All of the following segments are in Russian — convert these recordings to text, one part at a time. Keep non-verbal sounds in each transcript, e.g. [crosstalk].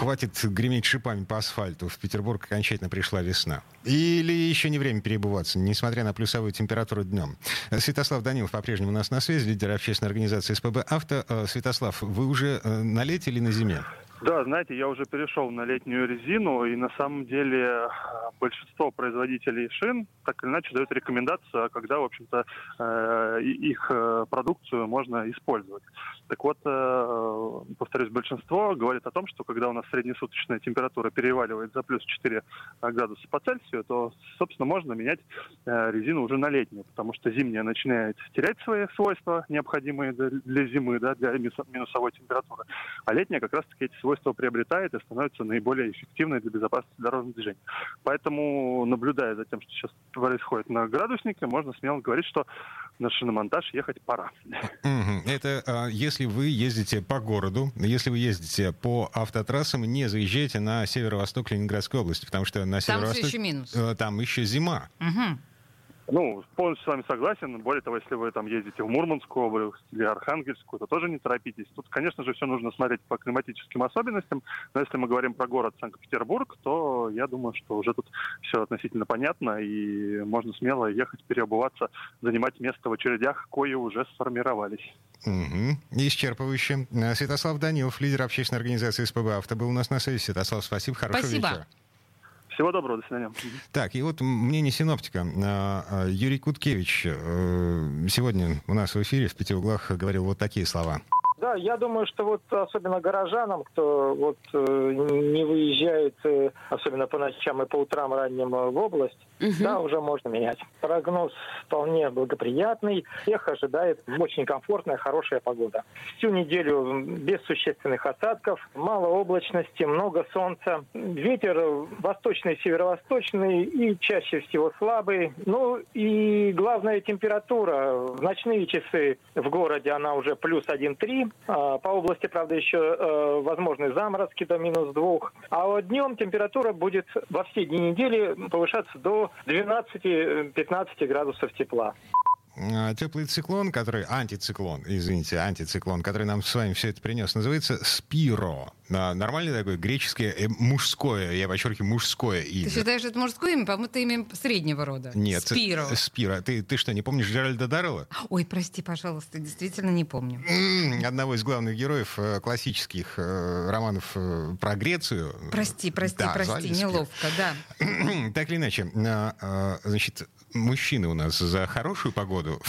Хватит греметь шипами по асфальту. В Петербург окончательно пришла весна. Или еще не время перебываться, несмотря на плюсовую температуру днем. Святослав Данилов по-прежнему у нас на связи, лидер общественной организации СПБ «Авто». Э, Святослав, вы уже э, на лете или на зиме? Да, знаете, я уже перешел на летнюю резину, и на самом деле э, большинство производителей шин так или иначе дают рекомендацию, а когда, в общем-то, э, их э, продукцию можно использовать. Так вот, повторюсь, большинство говорит о том, что когда у нас среднесуточная температура переваливает за плюс 4 градуса по Цельсию, то, собственно, можно менять резину уже на летнюю, потому что зимняя начинает терять свои свойства, необходимые для зимы, да, для минус- минусовой температуры, а летняя как раз-таки эти свойства приобретает и становится наиболее эффективной для безопасности дорожного движения. Поэтому, наблюдая за тем, что сейчас происходит на градуснике, можно смело говорить, что на шиномонтаж ехать пора. Это а, если вы ездите по городу, если вы ездите по автотрассам, не заезжайте на северо-восток Ленинградской области, потому что на Там все северо-восток... еще минус. э, Там еще зима. Мгм. Ну, полностью с вами согласен. Более того, если вы там ездите в Мурманскую область или Архангельскую, то тоже не торопитесь. Тут, конечно же, все нужно смотреть по климатическим особенностям. Но если мы говорим про город Санкт-Петербург, то я думаю, что уже тут все относительно понятно, и можно смело ехать, переобуваться, занимать место в очередях, кои уже сформировались. Мгм. Исчерпывающе. Э, Святослав Данилов, лидер общественной организации СПБ «Авто», был у нас на связи. Святослав, спасибо, хорошего Спасибо. вечера. Всего доброго, до свидания. Так, и вот мнение синоптика. А, а, Юрий Куткевич э, сегодня у нас в эфире в «Пяти углах» говорил вот такие слова. Да, я думаю, что вот особенно горожанам, кто вот э, не выезжает, э, особенно по ночам и по утрам ранним э, в область, да, уже можно менять. Прогноз вполне благоприятный. Всех ожидает очень комфортная, хорошая погода. Всю неделю без существенных осадков, мало облачности, много солнца. Ветер восточный, северо-восточный и чаще всего слабый. Ну и главная температура. В ночные часы в городе она уже плюс 1,3. А, По области, правда, еще э, возможны заморозки до минус 2. А вот днем температура будет во все дни недели повышаться до 12-15 градусов тепла. А, Теплый циклон, который... Антициклон, извините, антициклон, который нам с вами все это принес, называется Спиро. Нормальное такое греческое, э, мужское, я подчеркиваю, мужское имя. Ты считаешь, это мужское имя? По-моему, это имя среднего рода. Нет. Спиро. э, Спиро. Ты, ты что, не помнишь Джеральда Даррелла? Ой, прости, пожалуйста, действительно не помню. Одного из главных героев э, классических э, романов про Грецию. Прости, прости, Да, прости, неловко, да. [clears throat] Так или иначе, значит, мужчины у нас за хорошую погоду,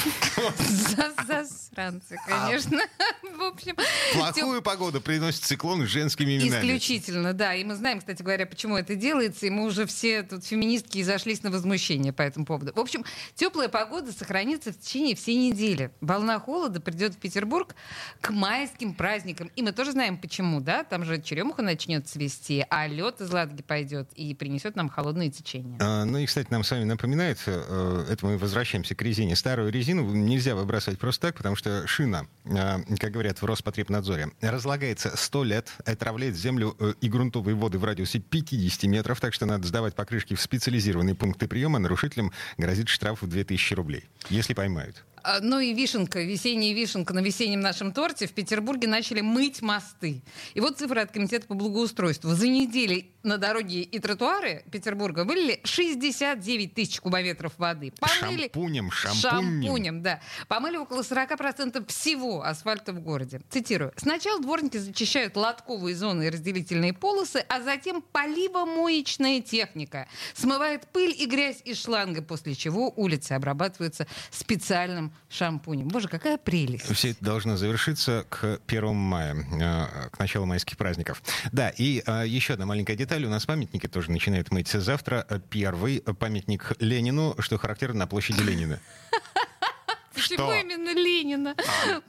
За- Засранцы, конечно. [laughs] В общем, плохую погоду приносят циклон с женскими именами. Исключительно, да. И мы знаем, кстати говоря, почему это делается. И мы уже все тут феминистки зашлись на возмущение по этому поводу. В общем, теплая погода сохранится в течение всей недели. Волна холода придет в Петербург к майским праздникам. И мы тоже знаем, почему, да? Там же черемуха начнет цвести, а лед из Ладоги пойдет и принесет нам холодные течения. А, Ну и, кстати, нам с вами напоминает, э, это мы возвращаемся к резине. Старую резину нельзя выбрасывать просто так, потому что шина, э, как говорят в Роспотребнадзоре, разлагается 100 лет, отравляет землю э, и грунтовые воды в радиусе 50 метров, так что надо сдавать покрышки в специализированные пункты приема. Нарушителям грозит штраф в 2000 рублей, если поймают. А, Ну и вишенка, весенняя вишенка на весеннем нашем торте. В Петербурге начали мыть мосты. И вот цифры от Комитета по благоустройству. За неделю на дороги и тротуары Петербурга вылили 69 тысяч кубометров воды. Помыли... Шампунем, шампунем. Шампунем, да. Помыли около 40% всего асфальта в городе. Цитирую. Сначала дворники зачищают лотковые зоны и разделительные полосы, а затем поливомоечная техника смывает пыль и грязь из шланга, после чего улицы обрабатываются специальным шампунем. Боже, какая прелесть. Все это должно завершиться к 1 мая, э, к началу майских праздников. Да, и э, еще одна маленькая деталь. У нас памятники тоже начинают мыть завтра. Э, Первый памятник Ленину, что характерно на площади Ленина. [laughs] Почему Что? именно Ленина?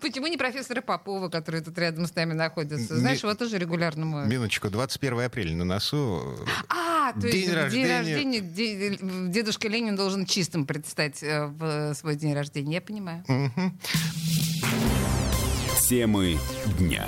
Почему не профессора Попова, который тут рядом с нами находится? Знаешь, Не- его тоже регулярно моют. Минуточку, 21 апреля на носу. А, то День есть в день рождения. рождения де- дедушка Ленин должен чистым предстать э, в свой день рождения. Я понимаю. Мгм. Темы дня.